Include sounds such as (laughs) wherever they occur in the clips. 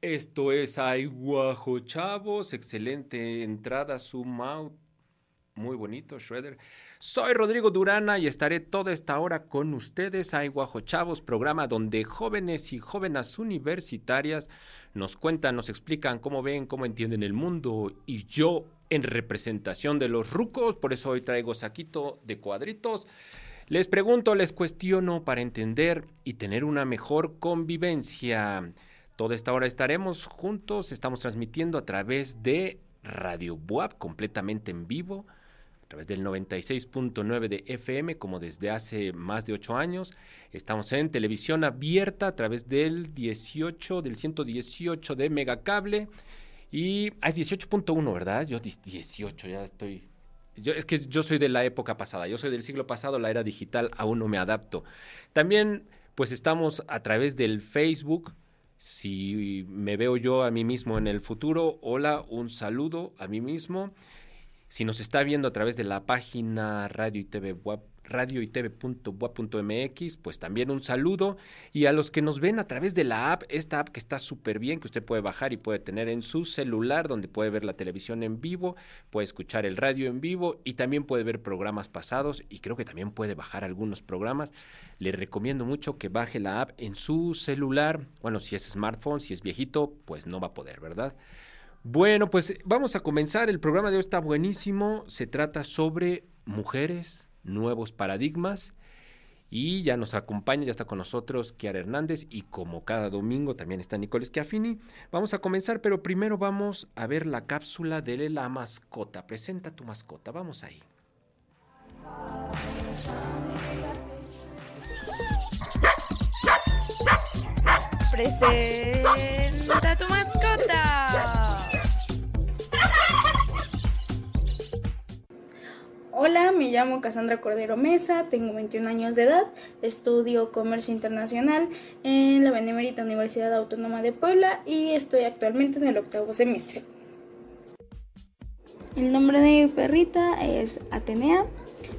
Esto es Ay Guajo Chavos, excelente entrada, zoom out, muy bonito, Shredder. Soy Rodrigo Durana y estaré toda esta hora con ustedes. Ay Guajo Chavos, programa donde jóvenes y jóvenes universitarias nos cuentan, nos explican cómo ven, cómo entienden el mundo. Y yo, en representación de los rucos, por eso hoy traigo saquito de cuadritos. Les pregunto, les cuestiono para entender y tener una mejor convivencia. Toda esta hora estaremos juntos, estamos transmitiendo a través de Radio Buap completamente en vivo, a través del 96.9 de FM, como desde hace más de ocho años. Estamos en televisión abierta a través del 18, del 118 de Megacable. Y ah, es 18.1, ¿verdad? Yo 18, ya estoy. Yo, es que yo soy de la época pasada, yo soy del siglo pasado, la era digital, aún no me adapto. También, pues estamos a través del Facebook, si me veo yo a mí mismo en el futuro, hola, un saludo a mí mismo. Si nos está viendo a través de la página Radio y TV Web, radio pues también un saludo. Y a los que nos ven a través de la app, esta app que está súper bien, que usted puede bajar y puede tener en su celular, donde puede ver la televisión en vivo, puede escuchar el radio en vivo y también puede ver programas pasados y creo que también puede bajar algunos programas. Le recomiendo mucho que baje la app en su celular. Bueno, si es smartphone, si es viejito, pues no va a poder, ¿verdad? Bueno, pues vamos a comenzar. El programa de hoy está buenísimo. Se trata sobre mujeres, nuevos paradigmas. Y ya nos acompaña, ya está con nosotros Kiara Hernández y como cada domingo también está Nicole Schiaffini. Vamos a comenzar, pero primero vamos a ver la cápsula de la mascota. Presenta tu mascota, vamos ahí. Presenta tu mascota. Hola, me llamo Cassandra Cordero Mesa, tengo 21 años de edad, estudio Comercio Internacional en la Benemérita Universidad Autónoma de Puebla y estoy actualmente en el octavo semestre. El nombre de perrita es Atenea,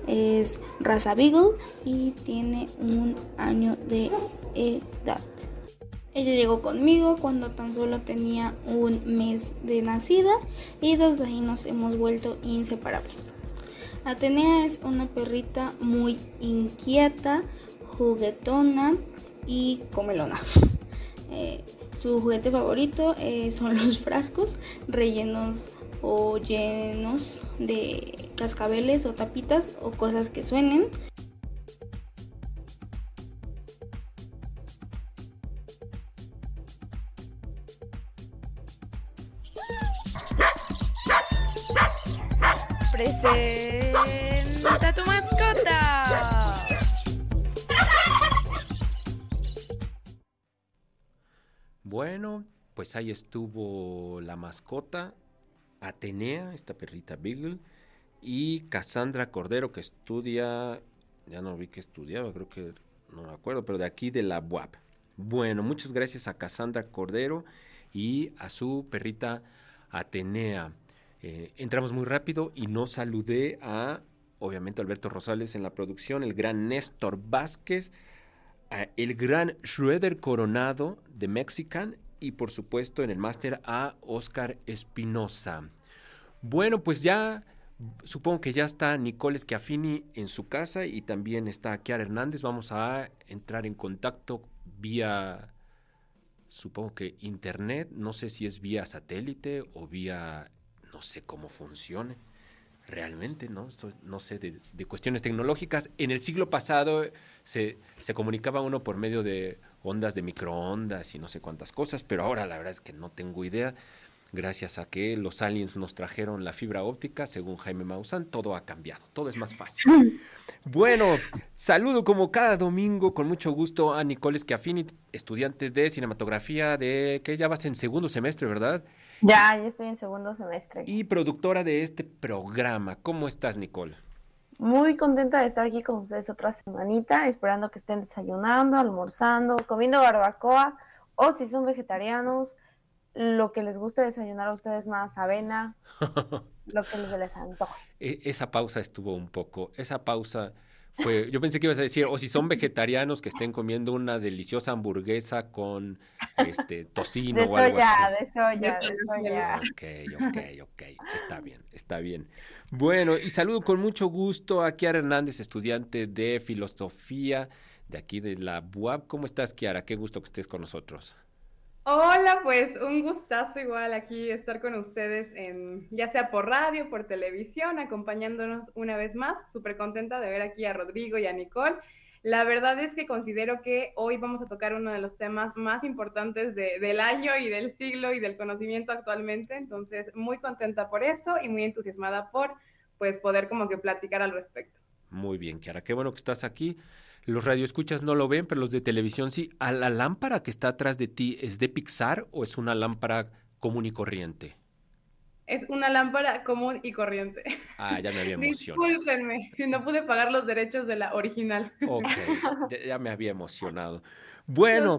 es raza Beagle y tiene un año de edad. Ella llegó conmigo cuando tan solo tenía un mes de nacida y desde ahí nos hemos vuelto inseparables. Atenea es una perrita muy inquieta, juguetona y comelona. (laughs) Eh, su juguete favorito eh, son los (laughs) frascos rellenos o llenos de cascabeles o tapitas o cosas que suenen. Presenta tu mascota. Bueno, pues ahí estuvo la mascota, Atenea, esta perrita Beagle, y Cassandra Cordero, que estudia, ya no vi que estudiaba, creo que no me acuerdo, pero de aquí de la UAP. Bueno, muchas gracias a Cassandra Cordero y a su perrita Atenea. Eh, entramos muy rápido y no saludé a, obviamente, Alberto Rosales en la producción, el gran Néstor Vázquez, el gran Schroeder Coronado de Mexican y, por supuesto, en el máster a Oscar Espinosa. Bueno, pues ya supongo que ya está Nicole Schiaffini en su casa y también está Kiara Hernández. Vamos a entrar en contacto vía, supongo que internet, no sé si es vía satélite o vía no sé cómo funcione realmente, ¿no? No sé, de, de, cuestiones tecnológicas. En el siglo pasado se, se, comunicaba uno por medio de ondas de microondas y no sé cuántas cosas, pero ahora la verdad es que no tengo idea. gracias a que los aliens nos trajeron la fibra óptica, según Jaime Maussan, todo ha cambiado, todo es más fácil. (laughs) Bueno, saludo como cada domingo con mucho gusto a Nicole Schiaffini, estudiante de cinematografía de que ya vas en segundo semestre, ¿verdad? Ya, ya estoy en segundo semestre. Y productora de este programa. ¿Cómo estás, Nicole? Muy contenta de estar aquí con ustedes otra semanita, esperando que estén desayunando, almorzando, comiendo barbacoa o si son vegetarianos, lo que les guste desayunar a ustedes más, avena, (laughs) lo que les antoje. E, esa pausa estuvo un poco, esa pausa fue, yo pensé que ibas a decir, o si son vegetarianos que estén comiendo una deliciosa hamburguesa con este tocino o algo así. De soya, de soya. Ok, ok, ok, está bien, está bien. Bueno, y saludo con mucho gusto a Kiara Hernández, estudiante de filosofía de aquí de la BUAP. ¿Cómo estás, Kiara? Qué gusto que estés con nosotros. Hola, pues un gustazo igual aquí estar con ustedes, en, ya sea por radio, por televisión, acompañándonos una vez más. Súper contenta de ver aquí a Rodrigo y a Nicole. La verdad es que considero que hoy vamos a tocar uno de los temas más importantes del año y del siglo y del conocimiento actualmente. Entonces, muy contenta por eso y muy entusiasmada por pues poder como que platicar al respecto. Muy bien, Kiara, qué bueno que estás aquí. Los radioescuchas no lo ven, pero los de televisión sí. ¿A la lámpara que está atrás de ti es de Pixar o es una lámpara común y corriente? Es una lámpara común y corriente. Ah, ya me había (laughs) emocionado. Discúlpenme, no pude pagar los derechos de la original. Ok, (laughs) ya, me había emocionado. Bueno,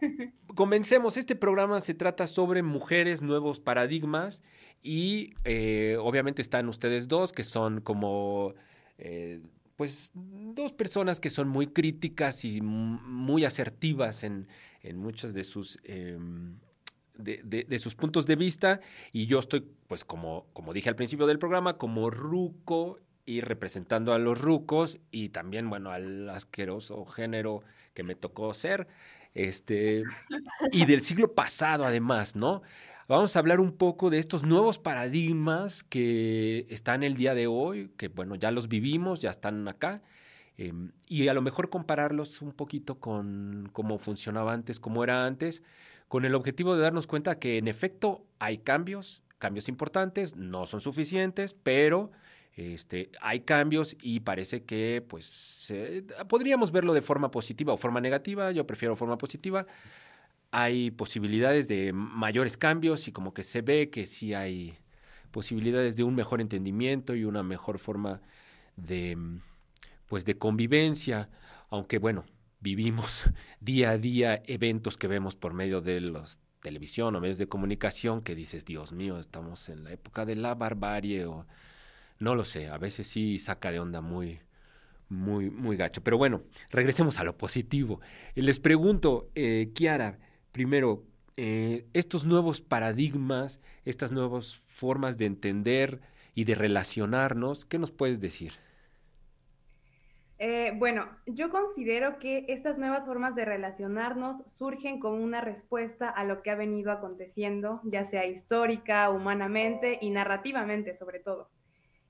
(laughs) comencemos. Este programa se trata sobre mujeres, nuevos paradigmas y eh, obviamente están ustedes dos que son como... Eh, pues dos personas que son muy críticas y muy asertivas en, en muchos de sus, em, de, sus puntos de vista. Y yo estoy, pues como, como dije al principio del programa, como ruco y representando a los rucos y también, bueno, al asqueroso género que me tocó ser. Este, y del siglo pasado además, ¿no? Vamos a hablar un poco de estos nuevos paradigmas que están el día de hoy, que bueno, ya los vivimos, ya están acá, em, y a lo mejor compararlos un poquito con cómo funcionaba antes, cómo era antes, con el objetivo de darnos cuenta que en efecto hay cambios, cambios importantes, no son suficientes, pero este, hay cambios y parece que pues podríamos verlo de forma positiva o forma negativa, yo prefiero forma positiva, hay posibilidades de mayores cambios y como que se ve que sí hay posibilidades de un mejor entendimiento y una mejor forma de pues de convivencia, aunque bueno, vivimos (laughs) día a día eventos que vemos por medio de los televisión o medios de comunicación que dices, Dios mío, estamos en la época de la barbarie o no lo sé, a veces sí saca de onda muy muy muy gacho, pero bueno, regresemos a lo positivo. Les pregunto, eh, Kiara, primero, eh, estos nuevos paradigmas, estas nuevas formas de entender y de relacionarnos, ¿qué nos puedes decir? Eh, bueno, yo considero que estas nuevas formas de relacionarnos surgen como una respuesta a lo que ha venido aconteciendo, ya sea histórica, humanamente y narrativamente sobre todo.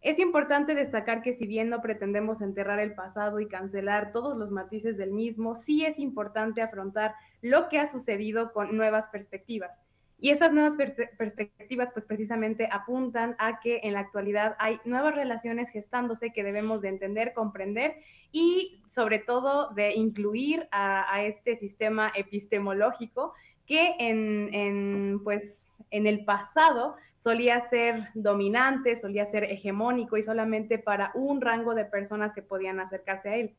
Es importante destacar que si bien no pretendemos enterrar el pasado y cancelar todos los matices del mismo, sí es importante afrontar lo que ha sucedido con nuevas perspectivas. Y estas nuevas perspectivas pues precisamente apuntan a que en la actualidad hay nuevas relaciones gestándose que debemos de entender, comprender y sobre todo de incluir a, este sistema epistemológico que en, en, pues, en el pasado solía ser dominante, solía ser hegemónico y solamente para un rango de personas que podían acercarse a él.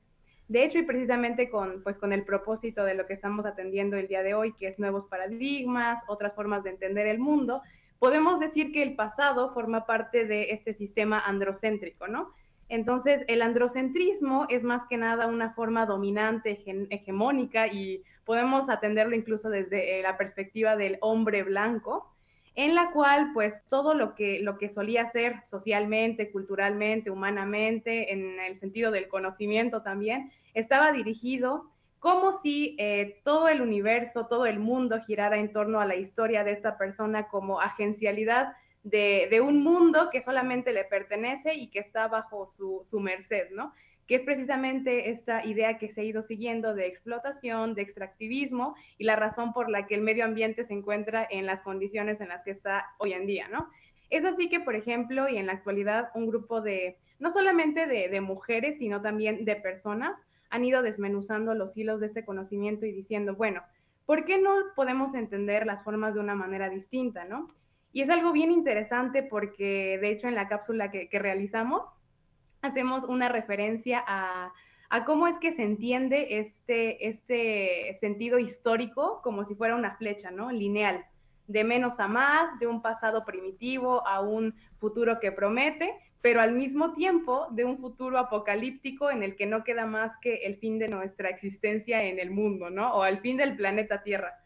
De hecho, y precisamente con, pues, con el propósito de lo que estamos atendiendo el día de hoy, que es nuevos paradigmas, otras formas de entender el mundo, podemos decir que el pasado forma parte de este sistema androcéntrico, ¿no? Entonces, el androcentrismo es más que nada una forma dominante, hegemónica, y podemos atenderlo incluso desde eh, la perspectiva del hombre blanco, en la cual pues todo lo que, lo que solía ser socialmente, culturalmente, humanamente, en el sentido del conocimiento también, estaba dirigido como si eh, todo el universo, todo el mundo girara en torno a la historia de esta persona como agencialidad de, un mundo que solamente le pertenece y que está bajo su, su merced, ¿no? Que es precisamente esta idea que se ha ido siguiendo de explotación, de extractivismo y la razón por la que el medio ambiente se encuentra en las condiciones en las que está hoy en día, ¿no? Es así que, por ejemplo, y en la actualidad, un grupo de, no solamente de, mujeres, sino también de personas, han ido desmenuzando los hilos de este conocimiento y diciendo, bueno, ¿por qué no podemos entender las formas de una manera distinta, no? Y es algo bien interesante porque, de hecho, en la cápsula que realizamos, hacemos una referencia a, a, cómo es que se entiende este, este sentido histórico como si fuera una flecha, ¿no? Lineal, de menos a más, de un pasado primitivo a un futuro que promete, pero al mismo tiempo de un futuro apocalíptico en el que no queda más que el fin de nuestra existencia en el mundo, ¿no? O al fin del planeta Tierra.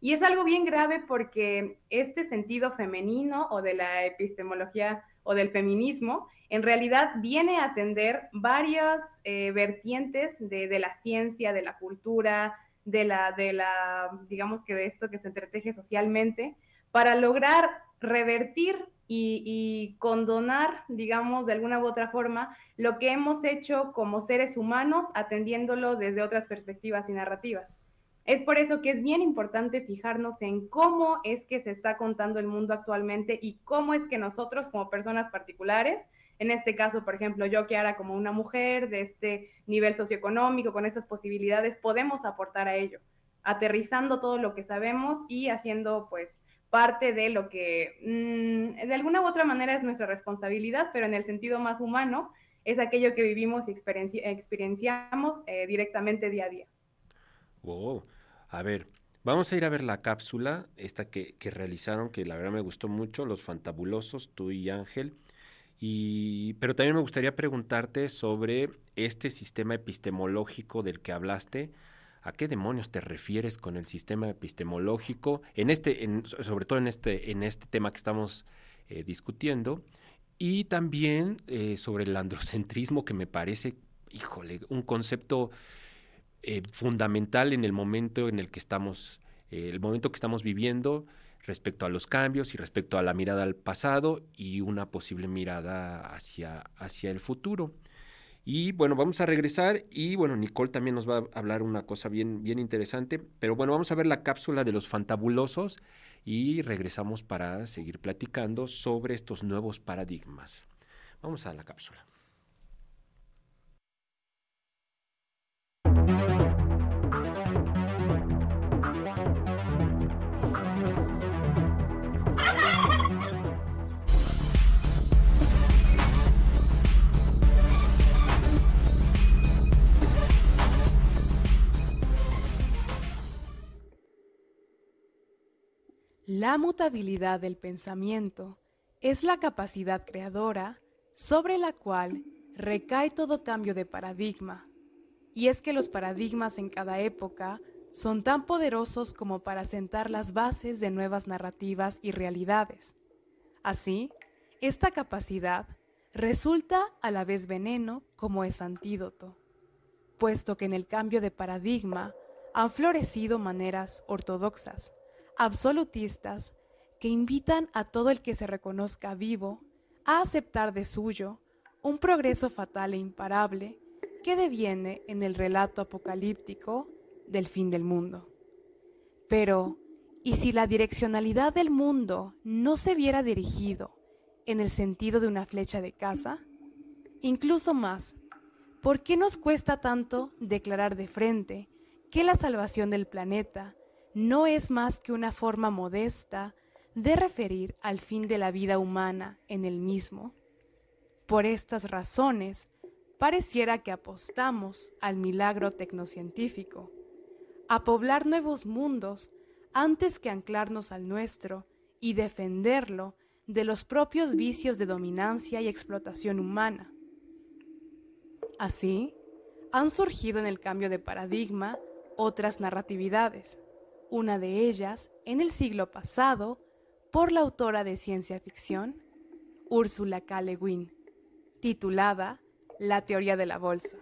Y es algo bien grave porque este sentido femenino o de la epistemología o del feminismo en realidad viene a atender varias eh, vertientes de, de, la ciencia, de la cultura, de la, de la, digamos que de esto que se entreteje socialmente, para lograr revertir y, y, condonar, digamos, de alguna u otra forma, lo que hemos hecho como seres humanos, atendiéndolo desde otras perspectivas y narrativas. Es por eso que es bien importante fijarnos en cómo es que se está contando el mundo actualmente y cómo es que nosotros como personas particulares, en este caso, por ejemplo, yo que ahora como una mujer de este nivel socioeconómico, con estas posibilidades, podemos aportar a ello, aterrizando todo lo que sabemos y haciendo pues parte de lo que mmm, de alguna u otra manera es nuestra responsabilidad, pero en el sentido más humano es aquello que vivimos y experiencia, experienciamos eh, directamente día a día. Wow. A ver, vamos a ir a ver la cápsula, esta que, que realizaron, que la verdad me gustó mucho, los fantabulosos, tú y Ángel. Y, pero también me gustaría preguntarte sobre este sistema epistemológico del que hablaste. ¿A qué demonios te refieres con el sistema epistemológico? En este, en, sobre todo en este, en este tema que estamos eh, discutiendo. Y también eh, sobre el androcentrismo, que me parece, híjole, un concepto eh, fundamental en el momento en el que estamos, eh, el momento que estamos viviendo respecto a los cambios y respecto a la mirada al pasado y una posible mirada hacia, hacia el futuro. Y bueno, vamos a regresar y bueno, Nicole también nos va a hablar una cosa bien, bien interesante, pero bueno, vamos a ver la cápsula de los fantabulosos y regresamos para seguir platicando sobre estos nuevos paradigmas. Vamos a la cápsula. La mutabilidad del pensamiento es la capacidad creadora sobre la cual recae todo cambio de paradigma. Y es que los paradigmas en cada época son tan poderosos como para sentar las bases de nuevas narrativas y realidades. Así, esta capacidad resulta a la vez veneno como es antídoto, puesto que en el cambio de paradigma han florecido maneras ortodoxas absolutistas que invitan a todo el que se reconozca vivo a aceptar de suyo un progreso fatal e imparable que deviene en el relato apocalíptico del fin del mundo. Pero, ¿y si la direccionalidad del mundo no se viera dirigido en el sentido de una flecha de caza? Incluso más, ¿por qué nos cuesta tanto declarar de frente que la salvación del planeta no es más que una forma modesta de referir al fin de la vida humana en el mismo. Por estas razones, pareciera que apostamos al milagro tecnocientífico, a poblar nuevos mundos antes que anclarnos al nuestro y defenderlo de los propios vicios de dominancia y explotación humana. Así, han surgido en el cambio de paradigma otras narratividades una de ellas en el siglo pasado por la autora de ciencia ficción, Ursula K. Le Guin, titulada La teoría de la bolsa.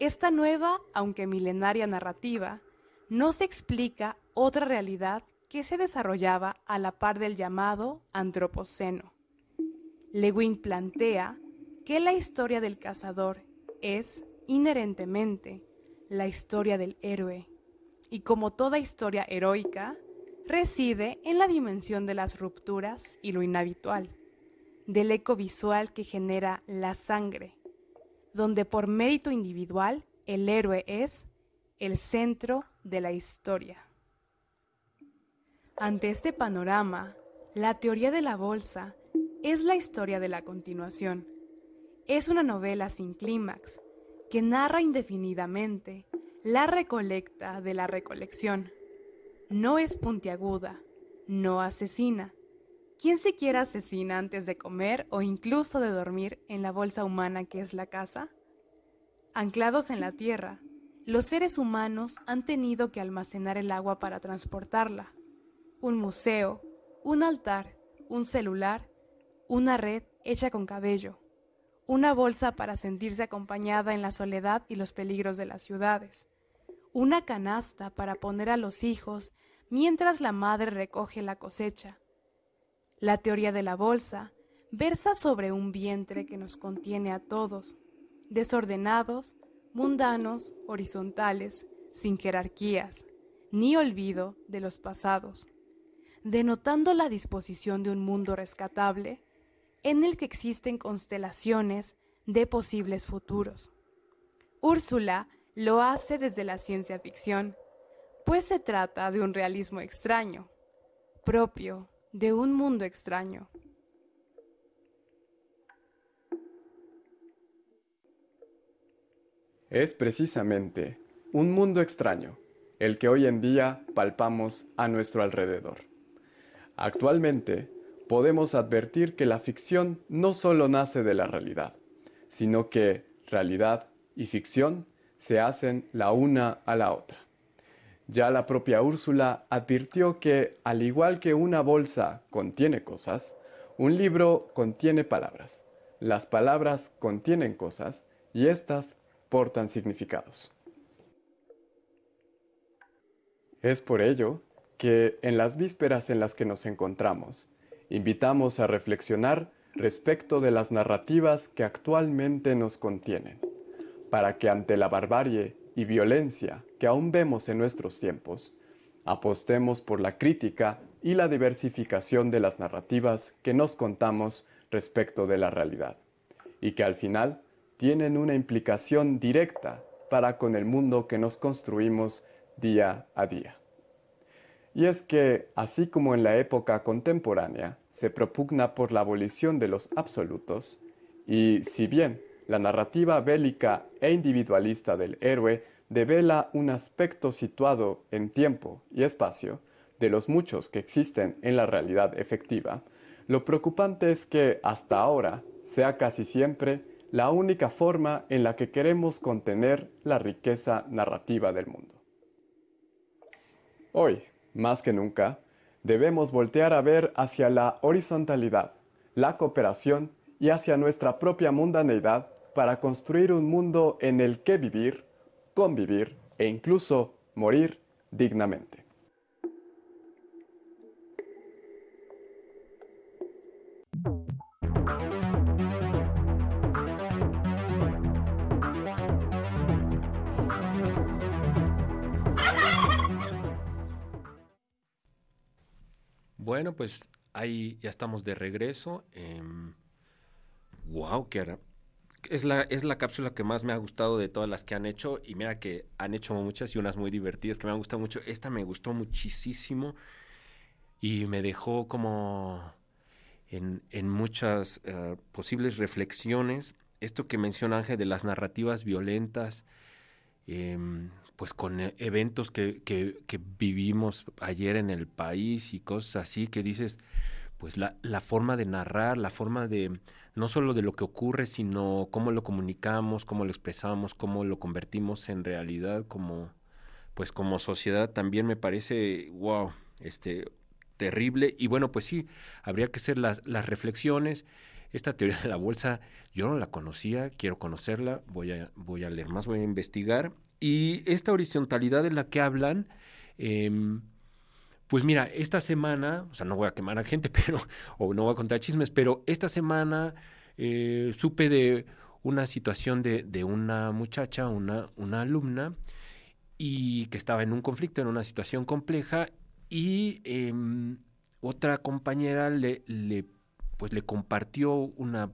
Esta nueva, aunque milenaria narrativa, nos explica otra realidad que se desarrollaba a la par del llamado Antropoceno. Le Guin plantea que la historia del cazador es, inherentemente, la historia del héroe, y como toda historia heroica, reside en la dimensión de las rupturas y lo inhabitual, del eco visual que genera la sangre, donde por mérito individual el héroe es el centro de la historia. Ante este panorama, la teoría de la bolsa es la historia de la continuación. Es una novela sin clímax que narra indefinidamente la recolecta de la recolección. No es puntiaguda, no asesina. ¿Quién siquiera asesina antes de comer o incluso de dormir en la bolsa humana que es la casa? Anclados en la tierra, los seres humanos han tenido que almacenar el agua para transportarla. Un museo, un altar, un celular, una red hecha con cabello, una bolsa para sentirse acompañada en la soledad y los peligros de las ciudades, una canasta para poner a los hijos mientras la madre recoge la cosecha. La teoría de la bolsa versa sobre un vientre que nos contiene a todos, desordenados, mundanos, horizontales, sin jerarquías, ni olvido de los pasados, denotando la disposición de un mundo rescatable en el que existen constelaciones de posibles futuros. Úrsula lo hace desde la ciencia ficción, pues se trata de un realismo extraño, propio de un mundo extraño. Es precisamente un mundo extraño el que hoy en día palpamos a nuestro alrededor. Actualmente podemos advertir que la ficción no solo nace de la realidad, sino que realidad y ficción se hacen la una a la otra. Ya la propia Úrsula advirtió que, al igual que una bolsa contiene cosas, un libro contiene palabras. Las palabras contienen cosas y éstas portan significados. Es por ello que en las vísperas en las que nos encontramos, invitamos a reflexionar respecto de las narrativas que actualmente nos contienen, para que ante la barbarie y violencia que aún vemos en nuestros tiempos, apostemos por la crítica y la diversificación de las narrativas que nos contamos respecto de la realidad, y que al final tienen una implicación directa para con el mundo que nos construimos día a día. Y es que, así como en la época contemporánea se propugna por la abolición de los absolutos, y si bien la narrativa bélica e individualista del héroe devela un aspecto situado en tiempo y espacio de los muchos que existen en la realidad efectiva, lo preocupante es que hasta ahora sea casi siempre la única forma en la que queremos contener la riqueza narrativa del mundo. Hoy, más que nunca, debemos voltear a ver hacia la horizontalidad, la cooperación y hacia nuestra propia mundaneidad para construir un mundo en el que vivir, convivir e incluso morir dignamente. Bueno, pues ahí ya estamos de regreso. wow, que es la, es la cápsula que más me ha gustado de todas las que han hecho. Y mira que han hecho muchas y unas muy divertidas que me han gustado mucho. Esta me gustó muchísimo y me dejó como en, muchas eh, posibles reflexiones. Esto que menciona Ángel de las narrativas violentas, em, pues con e, eventos que, que, vivimos ayer en el país y cosas así que dices, pues la, la, forma de narrar, la forma de, no solo de lo que ocurre, sino cómo lo comunicamos, cómo lo expresamos, cómo lo convertimos en realidad como, pues como sociedad también me parece, wow, este, terrible. Y bueno, pues sí, habría que hacer las, las reflexiones. Esta teoría de la bolsa, yo no la conocía, quiero conocerla, voy a, voy a leer más, voy a investigar y esta horizontalidad de la que hablan, em, pues mira, esta semana, o sea, no voy a quemar a gente, (laughs) pero, o no voy a contar chismes, pero esta semana eh, supe de una situación de, de una muchacha, una, alumna, y que estaba en un conflicto, en una situación compleja, y em, otra compañera le, le, pues le compartió una,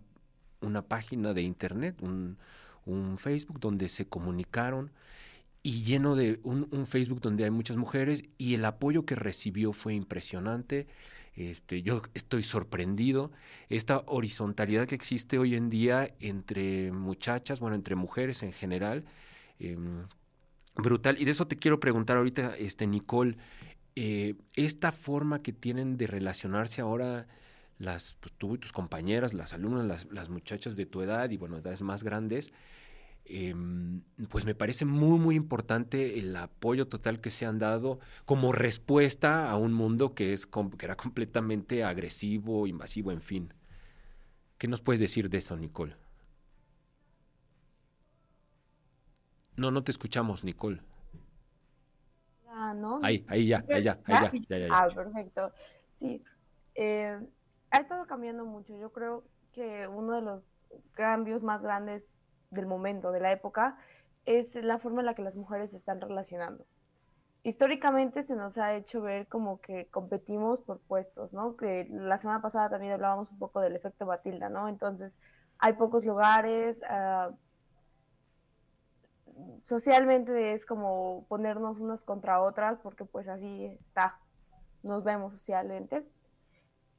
una página de internet, un Facebook donde se comunicaron y lleno de un, Facebook donde hay muchas mujeres y el apoyo que recibió fue impresionante. Este, yo estoy sorprendido. Esta horizontalidad que existe hoy en día entre muchachas, bueno, entre mujeres en general, eh, brutal. Y de eso te quiero preguntar ahorita, este, Nicole, eh, esta forma que tienen de relacionarse ahora las, pues, tú y tus compañeras, las alumnas, las muchachas de tu edad y, bueno, edades más grandes, eh, pues me parece muy, muy importante el apoyo total que se han dado como respuesta a un mundo que, es, que era completamente agresivo, invasivo, en fin. ¿Qué nos puedes decir de eso, Nicole? No, no te escuchamos, Nicole. Ah, ¿no? Ahí, ahí ya, ahí ya, ahí ya, ya, ya, ya. Ah, perfecto. Sí. Eh, ha estado cambiando mucho. Yo creo que uno de los cambios más grandes del momento, de la época, es la forma en la que las mujeres se están relacionando. Históricamente se nos ha hecho ver como que competimos por puestos, ¿no? Que la semana pasada también hablábamos un poco del efecto Batilda, ¿no? Entonces, hay pocos lugares, uh, socialmente es como ponernos unas contra otras, porque pues así está, nos vemos socialmente.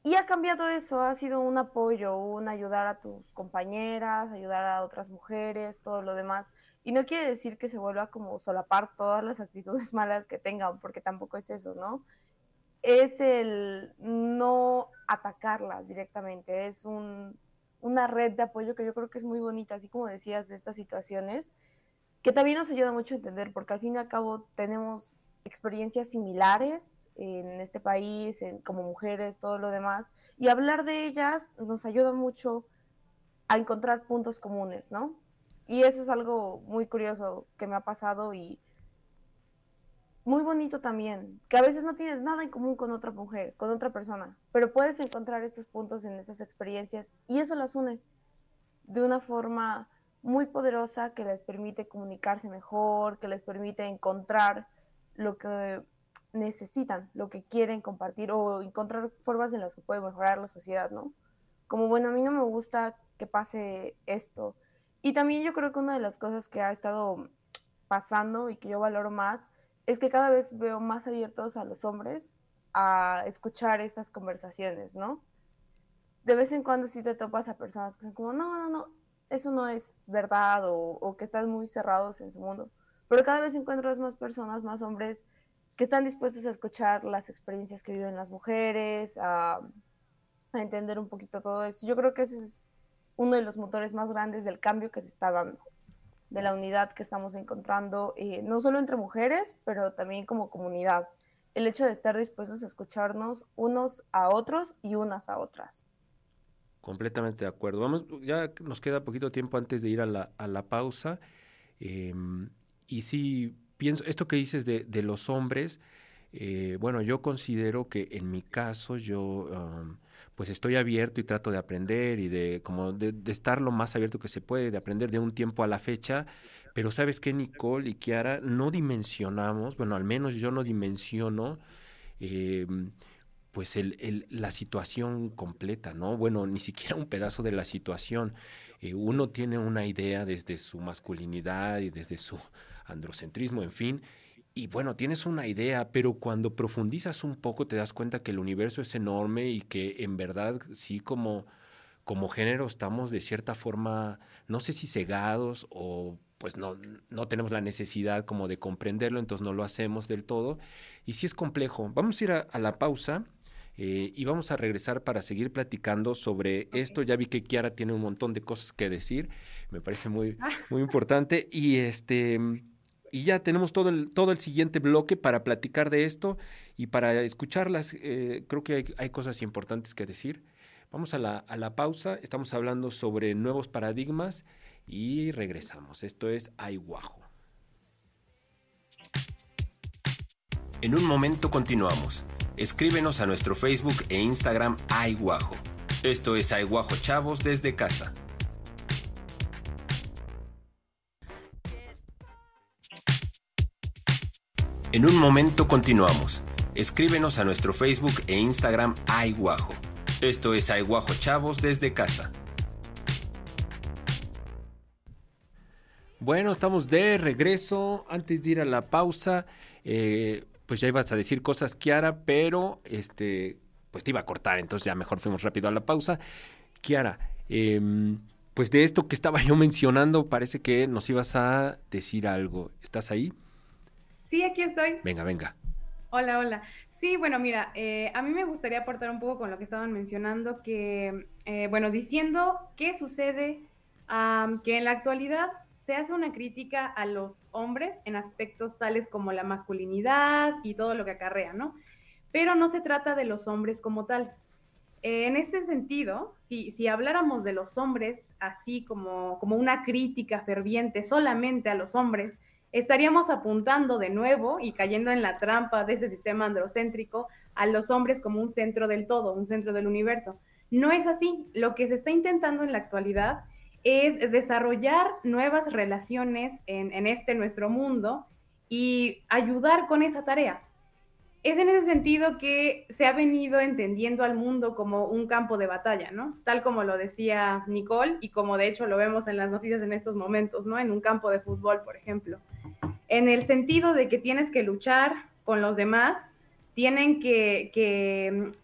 Y ha cambiado eso, ha sido un apoyo, un ayudar a tus compañeras, ayudar a otras mujeres, todo lo demás. Y no quiere decir que se vuelva como solapar todas las actitudes (laughs) malas que tengan, porque tampoco es eso, ¿no? Es el no atacarlas directamente, es un, una red de apoyo que yo creo que es muy bonita, así como decías de estas situaciones, que también nos ayuda mucho a entender, porque al fin y al cabo tenemos experiencias similares en este país, en, como mujeres, todo lo demás, y hablar de ellas nos ayuda mucho a encontrar puntos comunes, ¿no? Y eso es algo muy curioso que me ha pasado y muy bonito también, que a veces no tienes nada en común con otra mujer, con otra persona, pero puedes encontrar estos puntos en esas experiencias y eso las une de una forma muy poderosa que les permite comunicarse mejor, que les permite encontrar lo que necesitan, lo que quieren compartir o encontrar formas en las que puede mejorar la sociedad, ¿no? Como, bueno, a mí no me gusta que pase esto. Y también yo creo que una de las cosas que ha estado pasando y que yo valoro más es que cada vez veo más abiertos a los hombres a escuchar estas conversaciones, ¿no? De vez en cuando sí te topas a personas que son como, no, no, no, eso no es verdad o, que están muy cerrados en su mundo. Pero cada vez encuentras más personas, más hombres que están dispuestos a escuchar las experiencias que viven las mujeres, a, entender un poquito todo eso. Yo creo que ese es uno de los motores más grandes del cambio que se está dando, de la unidad que estamos encontrando, eh, no solo entre mujeres, pero también como comunidad. El hecho de estar dispuestos a escucharnos unos a otros y unas a otras. Completamente de acuerdo. Vamos, ya nos queda poquito tiempo antes de ir a la, a la pausa. Eh, y sí, pienso, esto que dices de, de los hombres, eh, bueno, yo considero que en mi caso yo pues estoy abierto y trato de aprender y de como de, estar lo más abierto que se puede, de aprender de un tiempo a la fecha, pero sabes que Nicole y Kiara no dimensionamos, bueno, al menos yo no dimensiono eh, pues el, el, la situación completa, ¿no? Bueno, ni siquiera un pedazo de la situación. Eh, uno tiene una idea desde su masculinidad y desde su androcentrismo, en fin. Y bueno, tienes una idea, pero cuando profundizas un poco te das cuenta que el universo es enorme y que en verdad sí como, como género estamos de cierta forma, no sé si cegados o pues no, no tenemos la necesidad como de comprenderlo, entonces no lo hacemos del todo. Y sí es complejo. Vamos a ir a, a la pausa. Eh, y vamos a regresar para seguir platicando sobre okay. esto. Ya vi que Kiara tiene un montón de cosas que decir. Me parece muy, muy importante. Y este y ya tenemos todo el, todo el siguiente bloque para platicar de esto y para escucharlas. Eh, creo que hay, cosas importantes que decir. Vamos a la, a la pausa. Estamos hablando sobre nuevos paradigmas y regresamos. Esto es Aiguajo. En un momento continuamos. Escríbenos a nuestro Facebook e Instagram Aiguajo. Esto es Aiguajo Chavos desde casa. En un momento continuamos. Escríbenos a nuestro Facebook e Instagram Aiguajo. Esto es Aiguajo Chavos desde casa. Bueno, estamos de regreso. Antes de ir a la pausa, eh, pues ya ibas a decir cosas, Kiara, pero este, pues te iba a cortar, entonces ya mejor fuimos rápido a la pausa. Kiara, em, pues de esto que estaba (laughs) yo mencionando, parece que nos ibas a decir algo. ¿Estás ahí? Sí, aquí estoy. Venga, venga. Hola, hola. Sí, bueno, mira, eh, a mí me gustaría aportar un poco con lo que estaban mencionando, que, eh, bueno, diciendo qué sucede, que en la actualidad se hace una crítica a los hombres en aspectos tales como la masculinidad y todo lo que acarrea, ¿no? Pero no se trata de los hombres como tal. En este sentido, si, si habláramos de los hombres así como, como una crítica ferviente solamente a los hombres, estaríamos apuntando de nuevo y cayendo en la trampa de ese sistema androcéntrico a los hombres como un centro del todo, un centro del universo. No es así. Lo que se está intentando en la actualidad es desarrollar nuevas relaciones en, este nuestro mundo y ayudar con esa tarea. Es en ese sentido que se ha venido entendiendo al mundo como un campo de batalla, ¿no? Tal como lo decía Nicole y como de hecho lo vemos en las noticias en estos momentos, ¿no? En un campo de fútbol, por ejemplo. En el sentido de que tienes que luchar con los demás tienen que,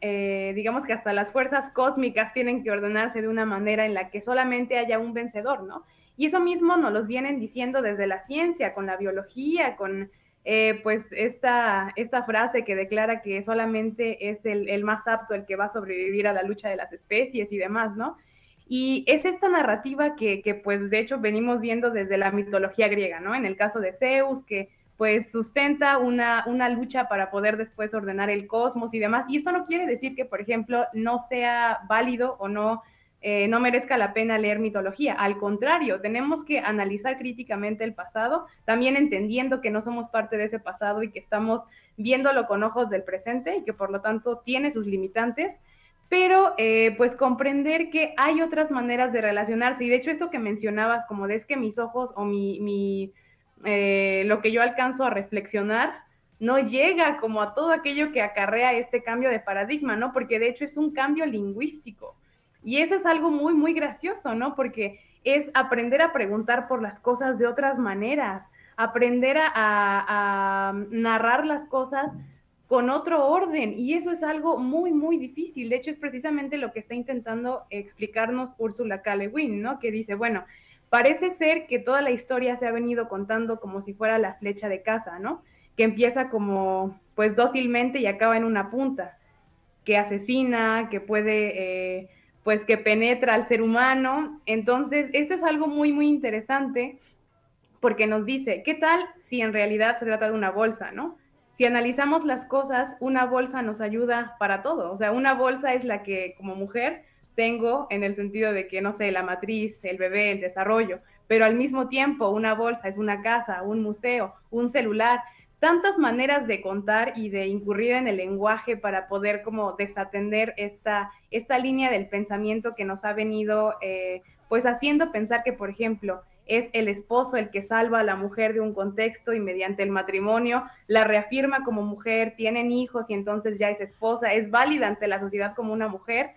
eh, digamos que hasta las fuerzas cósmicas tienen que ordenarse de una manera en la que solamente haya un vencedor, ¿no? Y eso mismo nos los vienen diciendo desde la ciencia, con la biología, con eh, pues esta, esta frase que declara que solamente es el, más apto el que va a sobrevivir a la lucha de las especies y demás, ¿no? Y es esta narrativa que, que pues de hecho venimos viendo desde la mitología griega, ¿no? En el caso de Zeus, que pues sustenta una, una lucha para poder después ordenar el cosmos y demás. Y esto no quiere decir que, por ejemplo, no sea válido o no, eh, no merezca la pena leer mitología. Al contrario, tenemos que analizar críticamente el pasado, también entendiendo que no somos parte de ese pasado y que estamos viéndolo con ojos del presente y que por lo tanto tiene sus limitantes pero eh, pues comprender que hay otras maneras de relacionarse. Y de hecho esto que mencionabas, como de es que mis ojos o mi, eh, lo que yo alcanzo a reflexionar no llega como a todo aquello que acarrea este cambio de paradigma, ¿no? Porque de hecho es un cambio lingüístico. Y eso es algo muy, muy gracioso, ¿no? Porque es aprender a preguntar por las cosas de otras maneras, aprender a, narrar las cosas con otro orden. Y eso es algo muy, muy difícil. De hecho, es precisamente lo que está intentando explicarnos Úrsula K. ¿no? Que dice, bueno, Parece ser que toda la historia se ha venido contando como si fuera la flecha de caza, ¿no? Que empieza como, pues, dócilmente y acaba en una punta, que asesina, que puede, eh, pues, que penetra al ser humano. Entonces, esto es algo muy, muy interesante porque nos dice, ¿qué tal si en realidad se trata de una bolsa, ¿no? Si analizamos las cosas, una bolsa nos ayuda para todo. O sea, una bolsa es la que como mujer tengo en el sentido de que, no sé, la matriz, el bebé, el desarrollo, pero al mismo tiempo una bolsa es una casa, un museo, un celular, tantas maneras de contar y de incurrir en el lenguaje para poder como desatender esta, esta línea del pensamiento que nos ha venido eh, pues haciendo pensar que, por ejemplo, es el esposo el que salva a la mujer de un contexto y mediante el matrimonio la reafirma como mujer, tienen hijos y entonces ya es esposa, es válida ante la sociedad como una mujer,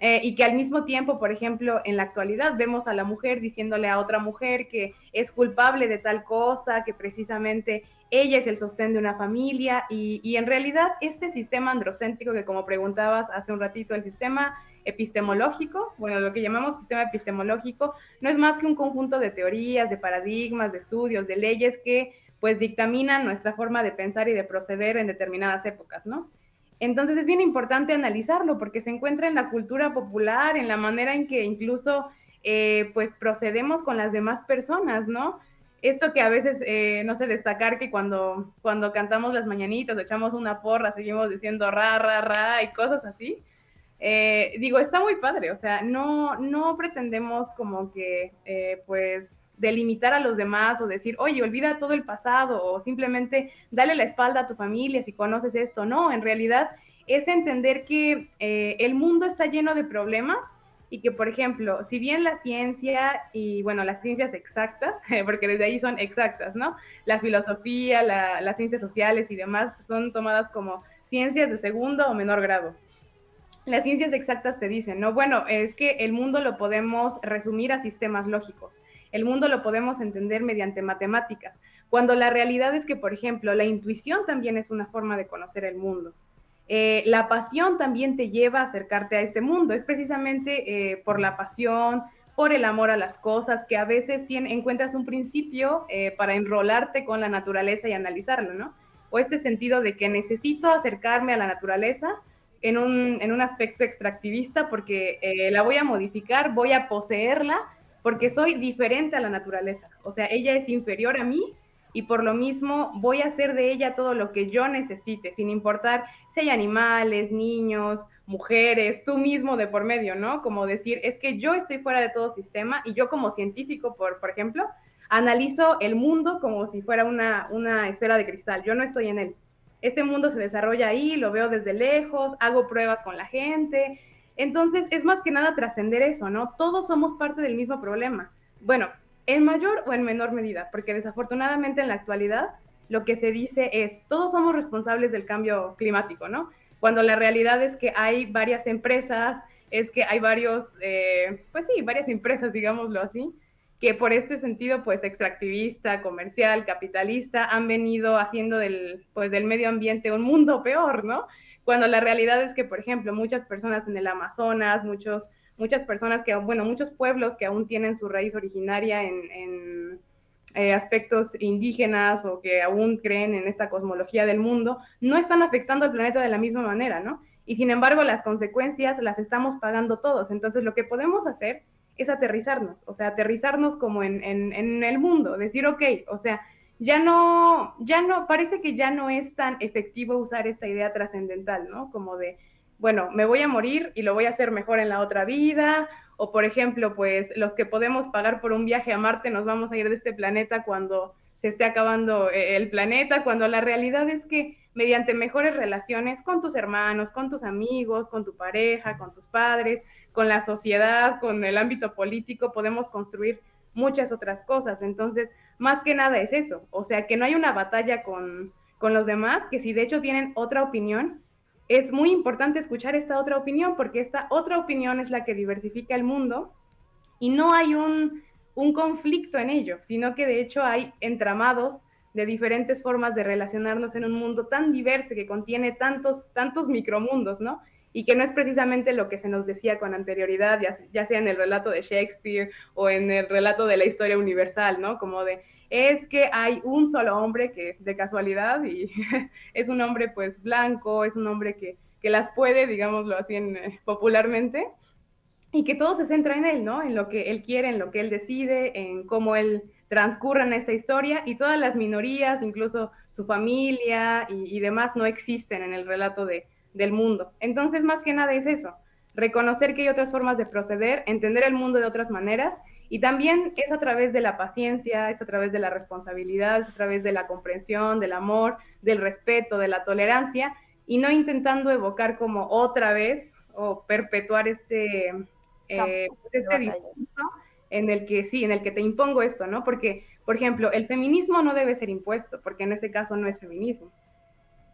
eh, y que al mismo tiempo, por ejemplo, en la actualidad vemos a la mujer diciéndole a otra mujer que es culpable de tal cosa, que precisamente ella es el sostén de una familia y, y en realidad este sistema androcéntrico que como preguntabas hace un ratito, el sistema epistemológico, bueno, lo que llamamos sistema epistemológico, no es más que un conjunto de teorías, de paradigmas, de estudios, de leyes que pues dictaminan nuestra forma de pensar y de proceder en determinadas épocas, ¿no? Entonces es bien importante analizarlo porque se encuentra en la cultura popular, en la manera en que incluso eh, pues procedemos con las demás personas, ¿no? Esto que a veces, eh, no sé, destacar que cuando, cuando cantamos las mañanitas, echamos una porra, seguimos diciendo ra, ra, ra y cosas así. Eh, digo, está muy padre, o sea, no, no pretendemos como que, pues, delimitar a los demás o decir, oye, olvida todo el pasado o simplemente dale la espalda a tu familia si conoces esto. No, en realidad es entender que eh, el mundo está lleno de problemas, y que, por ejemplo, si bien la ciencia y, bueno, las ciencias exactas, (laughs) porque desde ahí son exactas, ¿no? La filosofía, las ciencias sociales y demás son tomadas como ciencias de segundo o menor grado. Las ciencias exactas te dicen, no, bueno, es que el mundo lo podemos resumir a sistemas lógicos, el mundo lo podemos entender mediante matemáticas, cuando la realidad es que, por ejemplo, la intuición también es una forma de conocer el mundo. Eh, la pasión también te lleva a acercarte a este mundo. Es precisamente eh, por la pasión, por el amor a las cosas, que a veces encuentras un principio eh, para enrolarte con la naturaleza y analizarlo, ¿no? O este sentido de que necesito acercarme a la naturaleza en un, en un aspecto extractivista porque la voy a modificar, voy a poseerla, porque soy diferente a la naturaleza. O sea, ella es inferior a mí y por lo mismo voy a hacer de ella todo lo que yo necesite, sin importar si hay animales, niños, mujeres, tú mismo de por medio, ¿no? Como decir, es que yo estoy fuera de todo sistema y yo como científico, por, por ejemplo, analizo el mundo como si fuera una, una esfera de cristal, yo no estoy en él. Este mundo se desarrolla ahí, lo veo desde lejos, hago pruebas con la gente. Entonces, es más que nada trascender eso, ¿no? Todos somos parte del mismo problema. Bueno, en mayor o en menor medida, porque desafortunadamente en la actualidad lo que se dice es, todos somos responsables del cambio climático, ¿no? Cuando la realidad es que hay varias empresas, es que hay varios, eh, pues sí, varias empresas, digámoslo así, que por este sentido, pues extractivista, comercial, capitalista, han venido haciendo del, pues, del medio ambiente un mundo peor, ¿no? Cuando la realidad es que, por ejemplo, muchas personas en el Amazonas, muchos muchas personas que, bueno, muchos pueblos que aún tienen su raíz originaria en, eh, aspectos indígenas o que aún creen en esta cosmología del mundo, no están afectando al planeta de la misma manera, ¿no? Y sin embargo, las consecuencias las estamos pagando todos. Entonces, lo que podemos hacer es aterrizarnos, o sea, aterrizarnos como en, en, el mundo, decir, ok, o sea, ya no, ya no, parece que ya no es tan efectivo usar esta idea trascendental, ¿no? Como de, bueno, me voy a morir y lo voy a hacer mejor en la otra vida, o por ejemplo, pues los que podemos pagar por un viaje a Marte nos vamos a ir de este planeta cuando se esté acabando eh, el planeta, cuando la realidad es que mediante mejores relaciones con tus hermanos, con tus amigos, con tu pareja, con tus padres, con la sociedad, con el ámbito político, podemos construir muchas otras cosas. Entonces, más que nada es eso, o sea, que no hay una batalla con, con los demás, que si de hecho tienen otra opinión, es muy importante escuchar esta otra opinión porque esta otra opinión es la que diversifica el mundo y no hay un, conflicto en ello, sino que de hecho hay entramados de diferentes formas de relacionarnos en un mundo tan diverso que contiene tantos, tantos micromundos, ¿no? Y que no es precisamente lo que se nos decía con anterioridad, ya, ya sea en el relato de Shakespeare o en el relato de la historia universal, ¿no? Como de es que hay un solo hombre que de casualidad y (laughs) es un hombre pues blanco, es un hombre que, las puede, digámoslo así en, eh, popularmente, y que todo se centra en él, ¿no? En lo que él quiere, en lo que él decide, en cómo él transcurre en esta historia y todas las minorías, incluso su familia y, demás, no existen en el relato de, del mundo. Entonces, más que nada es eso, reconocer que hay otras formas de proceder, entender el mundo de otras maneras y también es a través de la paciencia, es a través de la responsabilidad, es a través de la comprensión, del amor, del respeto, de la tolerancia, y no intentando evocar como otra vez o perpetuar este, eh, este discurso en el que sí, en el que te impongo esto, ¿no? Porque, por ejemplo, el feminismo no debe ser impuesto, porque en ese caso no es feminismo.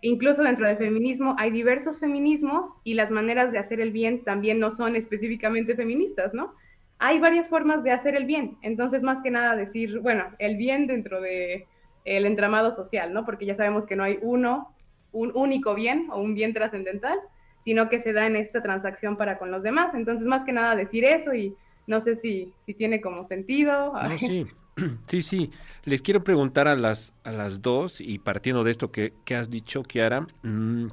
Incluso dentro del feminismo hay diversos feminismos y las maneras de hacer el bien también no son específicamente feministas, ¿no? hay varias formas de hacer el bien. Entonces, más que nada decir, bueno, el bien dentro de el entramado social, ¿no? Porque ya sabemos que no hay uno, un único bien o un bien trascendental, sino que se da en esta transacción para con los demás. Entonces, más que nada decir eso y no sé si, si tiene como sentido. sí. (laughs) (clears throat) Sí, sí. Les quiero preguntar a las, a las dos y partiendo de esto que, que has dicho, Kiara, mm,